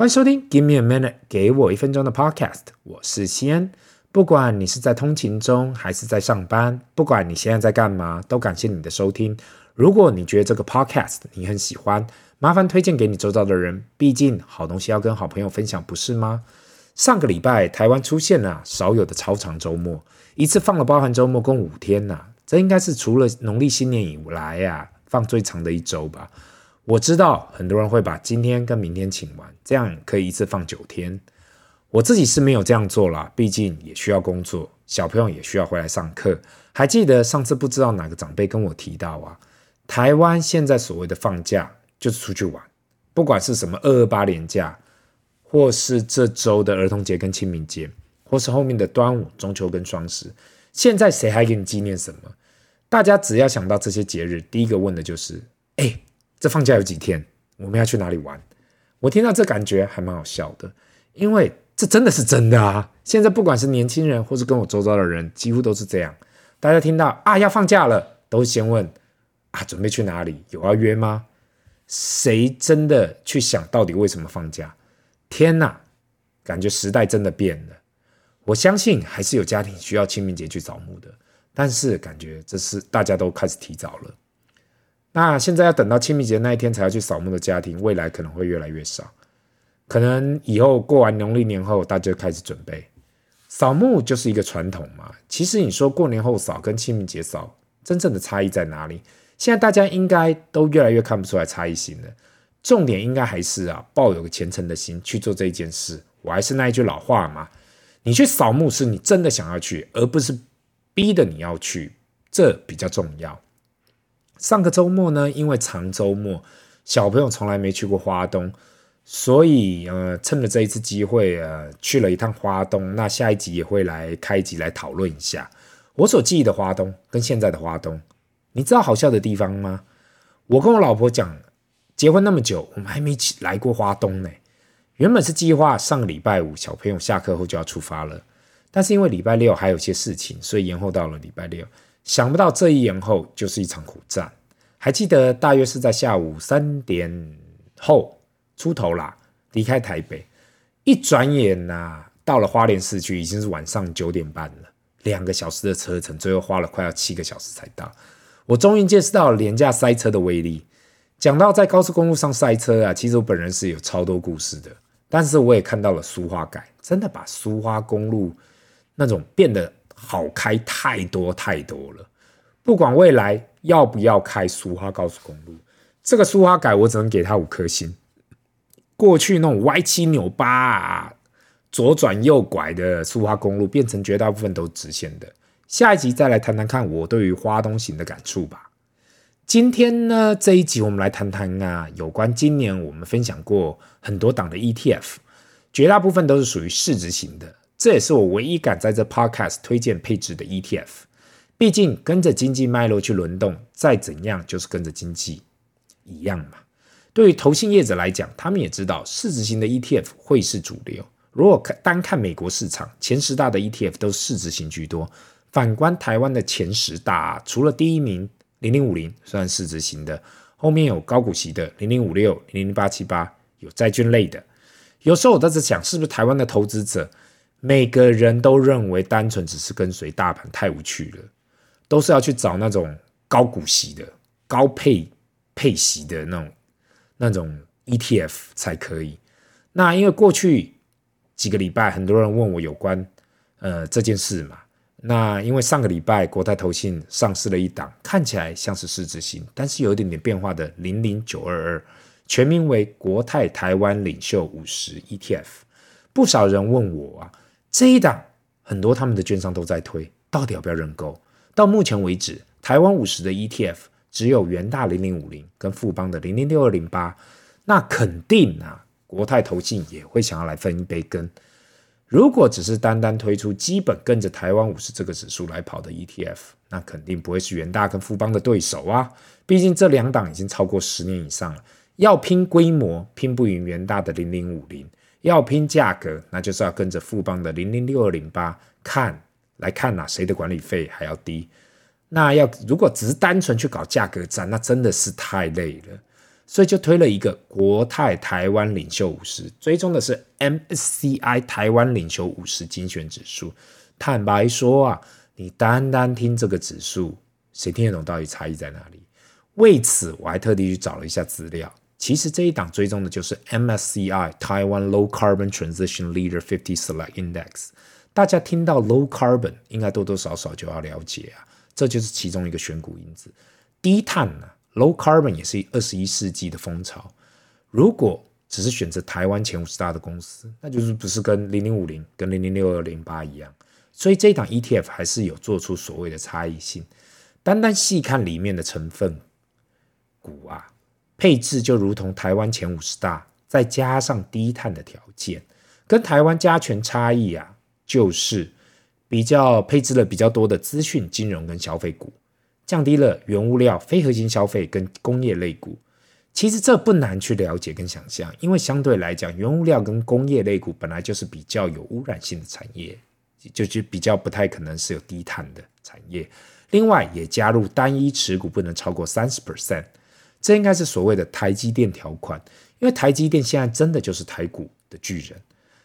欢迎收听 Give me a minute，给我一分钟的 Podcast。我是西恩。不管你是在通勤中，还是在上班，不管你现在在干嘛，都感谢你的收听。如果你觉得这个 Podcast 你很喜欢，麻烦推荐给你周遭的人。毕竟好东西要跟好朋友分享，不是吗？上个礼拜台湾出现了少有的超长周末，一次放了包含周末共五天呐，这应该是除了农历新年以来呀，放最长的一周吧。我知道很多人会把今天跟明天请完，这样可以一次放九天。我自己是没有这样做啦，毕竟也需要工作，小朋友也需要回来上课。还记得上次不知道哪个长辈跟我提到啊，台湾现在所谓的放假就是出去玩，不管是什么二二八年假，或是这周的儿童节跟清明节，或是后面的端午、中秋跟双十，现在谁还给你纪念什么？大家只要想到这些节日，第一个问的就是：哎。这放假有几天？我们要去哪里玩？我听到这感觉还蛮好笑的，因为这真的是真的啊！现在不管是年轻人，或是跟我周遭的人，几乎都是这样。大家听到啊要放假了，都先问啊准备去哪里？有要约吗？谁真的去想到底为什么放假？天哪，感觉时代真的变了。我相信还是有家庭需要清明节去扫墓的，但是感觉这是大家都开始提早了。那现在要等到清明节那一天才要去扫墓的家庭，未来可能会越来越少。可能以后过完农历年后，大家就开始准备扫墓，就是一个传统嘛。其实你说过年后扫跟清明节扫，真正的差异在哪里？现在大家应该都越来越看不出来差异性了。重点应该还是啊，抱有个虔诚的心去做这一件事。我还是那一句老话嘛，你去扫墓是你真的想要去，而不是逼的你要去，这比较重要。上个周末呢，因为长周末，小朋友从来没去过花东，所以呃，趁着这一次机会，呃，去了一趟花东。那下一集也会来开一集来讨论一下我所记忆的花东跟现在的花东。你知道好笑的地方吗？我跟我老婆讲，结婚那么久，我们还没来过花东呢。原本是计划上个礼拜五小朋友下课后就要出发了，但是因为礼拜六还有些事情，所以延后到了礼拜六。想不到这一延后就是一场苦战，还记得大约是在下午三点后出头啦，离开台北，一转眼呐、到了花莲市区已经是晚上九点半了，两个小时的车程，最后花了快要七个小时才到。我终于见识到了连假塞车的威力。讲到在高速公路上塞车啊，其实我本人是有超多故事的，但是我也看到了苏花改，真的把苏花公路那种变得。好开太多太多了，不管未来要不要开苏花高速公路，这个苏花改我只能给他五颗星。过去那种歪七扭八，左转右拐的苏花公路，变成绝大部分都直线的。下一集再来谈谈看我对于花东行的感触吧。今天呢，这一集我们来谈谈啊，有关今年我们分享过很多档的 ETF，绝大部分都是属于市值型的。这也是我唯一敢在这 podcast 推荐配置的 ETF，毕竟跟着经济脉络去轮动，再怎样就是跟着经济一样嘛。对于投信业者来讲，他们也知道市值型的 ETF 会是主流。如果看单看美国市场，前十大的 ETF 都是市值型居多。反观台湾的前十大，除了第一名零零五零算市值型的，后面有高股息的零零五六、零零八七八，有债券类的。有时候我都在想，是不是台湾的投资者？每个人都认为单纯只是跟随大盘太无趣了，都是要去找那种高股息的、高配配息的那种那种 ETF 才可以。那因为过去几个礼拜很多人问我有关呃这件事嘛，那因为上个礼拜国泰投信上市了一档看起来像是市值型，但是有一点点变化的零零九二二，全名为国泰台湾领袖五十 ETF，不少人问我啊。这一档很多他们的券商都在推，到底要不要认购？到目前为止，台湾五十的 ETF 只有元大零零五零跟富邦的零零六二零八，那肯定啊，国泰投信也会想要来分一杯羹。如果只是单单推出基本跟着台湾五十这个指数来跑的 ETF，那肯定不会是元大跟富邦的对手啊。毕竟这两档已经超过十年以上了，要拼规模，拼不赢元大的零零五零。要拼价格，那就是要跟着富邦的零零六二零八看来看哪、啊、谁的管理费还要低。那要如果只是单纯去搞价格战，那真的是太累了。所以就推了一个国泰台湾领袖五十，追踪的是 MSCI 台湾领袖五十精选指数。坦白说啊，你单单听这个指数，谁听得懂到底差异在哪里？为此，我还特地去找了一下资料。其实这一档追踪的就是 MSCI 台湾 Low Carbon Transition Leader 50 Select Index。大家听到 Low Carbon，应该多多少少就要了解啊，这就是其中一个选股因子。低碳呢，Low Carbon 也是二十一世纪的风潮。如果只是选择台湾前五十大的公司，那就是不是跟零零五零、跟零零六二零八一样？所以这一档 ETF 还是有做出所谓的差异性。单单细看里面的成分股啊。配置就如同台湾前五十大，再加上低碳的条件，跟台湾加权差异啊，就是比较配置了比较多的资讯、金融跟消费股，降低了原物料、非核心消费跟工业类股。其实这不难去了解跟想象，因为相对来讲，原物料跟工业类股本来就是比较有污染性的产业，就是比较不太可能是有低碳的产业。另外也加入单一持股不能超过三十 percent。这应该是所谓的台积电条款，因为台积电现在真的就是台股的巨人，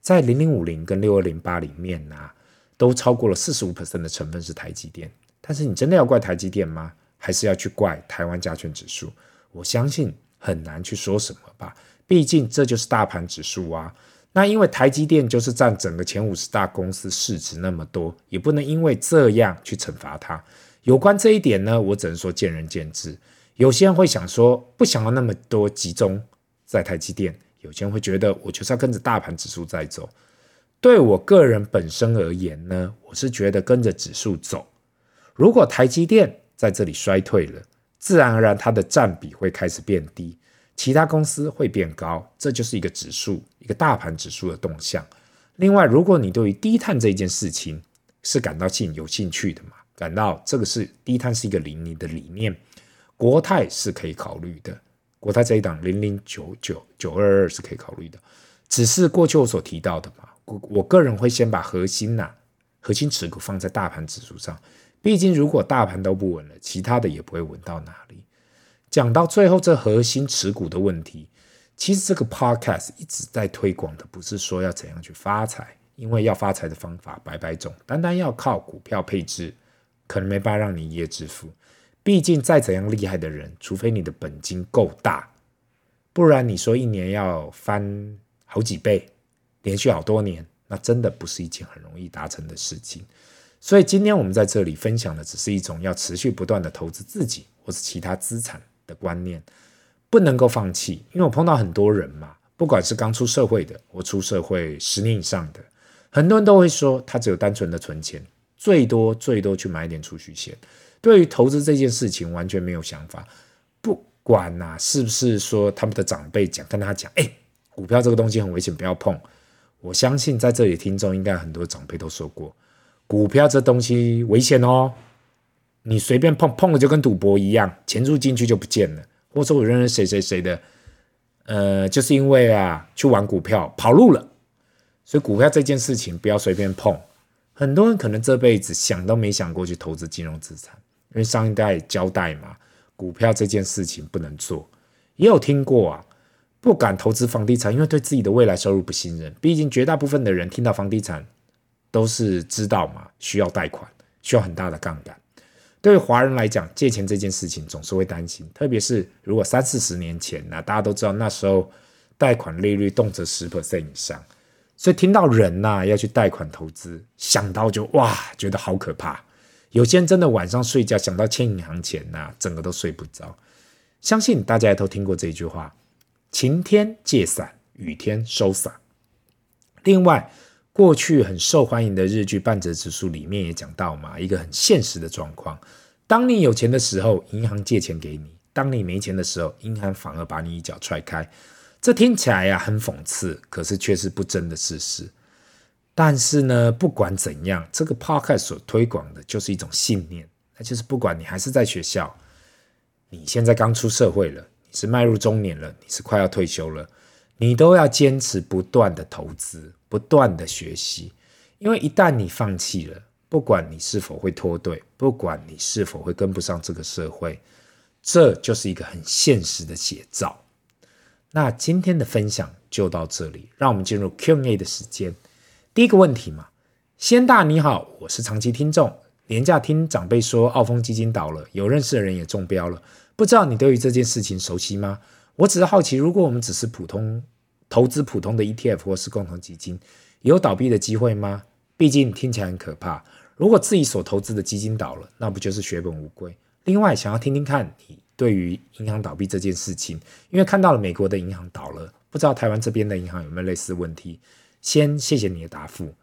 在零零五零跟六二零八里面呢、啊，都超过了四十五 percent 的成分是台积电。但是你真的要怪台积电吗？还是要去怪台湾加权指数？我相信很难去说什么吧，毕竟这就是大盘指数啊。那因为台积电就是占整个前五十大公司市值那么多，也不能因为这样去惩罚它。有关这一点呢，我只能说见仁见智。有些人会想说，不想要那么多集中在台积电；有些人会觉得，我就是要跟着大盘指数在走。对我个人本身而言呢，我是觉得跟着指数走。如果台积电在这里衰退了，自然而然它的占比会开始变低，其他公司会变高，这就是一个指数，一个大盘指数的动向。另外，如果你对于低碳这件事情是感到兴有兴趣的嘛，感到这个是低碳是一个理你的理念。国泰是可以考虑的，国泰这一档零零九九九二二是可以考虑的，只是过去我所提到的嘛，我我个人会先把核心呐、核心持股放在大盘指数上，毕竟如果大盘都不稳了，其他的也不会稳到哪里。讲到最后，这核心持股的问题，其实这个 podcast 一直在推广的不是说要怎样去发财，因为要发财的方法百百种，单单要靠股票配置，可能没办法让你一夜致富。毕竟，再怎样厉害的人，除非你的本金够大，不然你说一年要翻好几倍，连续好多年，那真的不是一件很容易达成的事情。所以，今天我们在这里分享的，只是一种要持续不断的投资自己或是其他资产的观念，不能够放弃。因为我碰到很多人嘛，不管是刚出社会的，或出社会十年以上的，很多人都会说，他只有单纯的存钱，最多最多去买一点储蓄险。对于投资这件事情完全没有想法，不管呐、啊、是不是说他们的长辈讲跟他讲，哎，股票这个东西很危险，不要碰。我相信在这里听众应该很多长辈都说过，股票这东西危险哦，你随便碰碰了就跟赌博一样，钱入进去就不见了。或者我认识谁谁谁的，呃，就是因为啊去玩股票跑路了，所以股票这件事情不要随便碰。很多人可能这辈子想都没想过去投资金融资产。因为上一代交代嘛，股票这件事情不能做。也有听过啊，不敢投资房地产，因为对自己的未来收入不信任。毕竟绝大部分的人听到房地产都是知道嘛，需要贷款，需要很大的杠杆。对于华人来讲，借钱这件事情总是会担心，特别是如果三四十年前，那大家都知道那时候贷款利率动辄十 percent 以上，所以听到人呐要去贷款投资，想到就哇，觉得好可怕。有些人真的晚上睡觉想到欠银行钱呐、整个都睡不着。相信大家也都听过这句话：“晴天借伞，雨天收伞。”另外，过去很受欢迎的日剧《半泽直树》里面也讲到嘛，一个很现实的状况：当你有钱的时候，银行借钱给你；当你没钱的时候，银行反而把你一脚踹开。这听起来呀很讽刺，可是却是不争的事实。但是呢，不管怎样，这个 podcast 所推广的就是一种信念，那就是不管你还是在学校，你现在刚出社会了，你是迈入中年了，你是快要退休了，你都要坚持不断的投资，不断的学习，因为一旦你放弃了，不管你是否会脱队，不管你是否会跟不上这个社会，这就是一个很现实的写照。那今天的分享就到这里，让我们进入 Q&A 的时间。第一个问题嘛，先大你好，我是长期听众，廉价听长辈说澳丰基金倒了，有认识的人也中标了，不知道你对于这件事情熟悉吗？我只是好奇，如果我们只是普通投资普通的 ETF 或是共同基金，有倒闭的机会吗？毕竟听起来很可怕。如果自己所投资的基金倒了，那不就是血本无归？另外，想要听听看你对于银行倒闭这件事情，因为看到了美国的银行倒了，不知道台湾这边的银行有没有类似问题？先谢谢你的答复。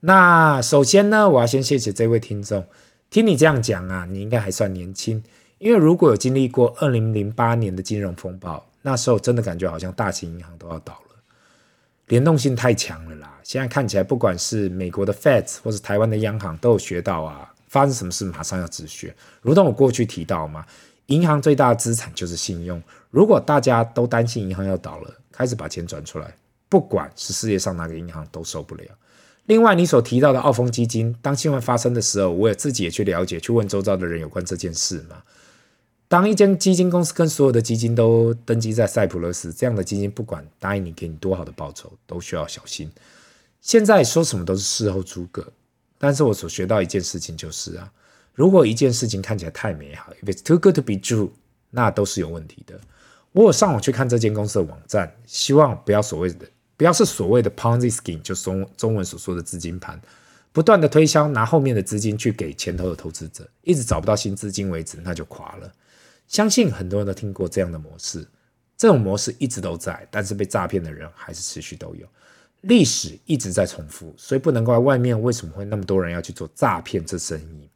那首先呢，我要先谢谢这位听众。听你这样讲啊，你应该还算年轻，因为如果有经历过二零零八年的金融风暴，那时候真的感觉好像大型银行都要倒了，联动性太强了啦。现在看起来，不管是美国的 Fed 或是台湾的央行，都有学到啊，发生什么事马上要止血。如同我过去提到嘛，银行最大的资产就是信用。如果大家都担心银行要倒了，开始把钱转出来，不管是世界上哪个银行都受不了。另外，你所提到的澳丰基金，当新闻发生的时候，我也自己也去了解，去问周遭的人有关这件事嘛。当一间基金公司跟所有的基金都登记在塞浦路斯，这样的基金不管答应你给你多好的报酬，都需要小心。现在说什么都是事后诸葛，但是我所学到一件事情就是啊，如果一件事情看起来太美好，if it's too good to be true，那都是有问题的。我有上网去看这间公司的网站，希望不要所谓的。不要是所谓的 Ponzi scheme，就中中文所说的资金盘，不断的推销，拿后面的资金去给前头的投资者，一直找不到新资金为止，那就垮了。相信很多人都听过这样的模式，这种模式一直都在，但是被诈骗的人还是持续都有，历史一直在重复，所以不能怪外面为什么会那么多人要去做诈骗这生意。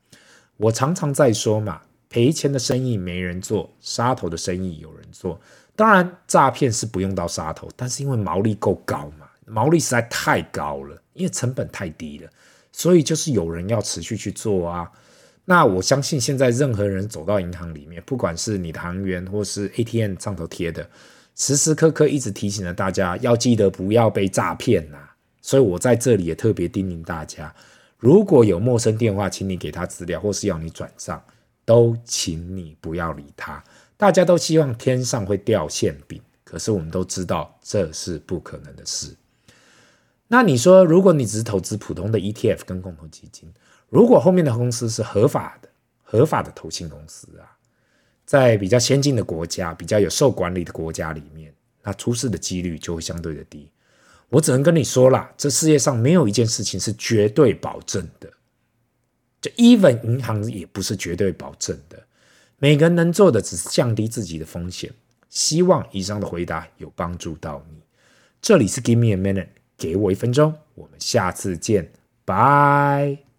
我常常在说嘛，赔钱的生意没人做，杀头的生意有人做。当然，诈骗是不用到杀头，但是因为毛利够高嘛，毛利实在太高了，因为成本太低了，所以就是有人要持续去做啊。那我相信现在任何人走到银行里面，不管是你的行员或是 ATM 上头贴的，时时刻刻一直提醒着大家要记得不要被诈骗呐。所以我在这里也特别叮咛大家，如果有陌生电话，请你给他资料，或是要你转账，都请你不要理他。大家都希望天上会掉馅饼，可是我们都知道这是不可能的事。那你说，如果你只是投资普通的 ETF 跟共同基金，如果后面的公司是合法的、合法的投信公司啊，在比较先进的国家、比较有受管理的国家里面，那出事的几率就会相对的低。我只能跟你说啦，这世界上没有一件事情是绝对保证的，就 even 银行也不是绝对保证的。每个人能做的只是降低自己的风险。希望以上的回答有帮助到你。这里是 Give me a minute，给我一分钟。我们下次见，拜。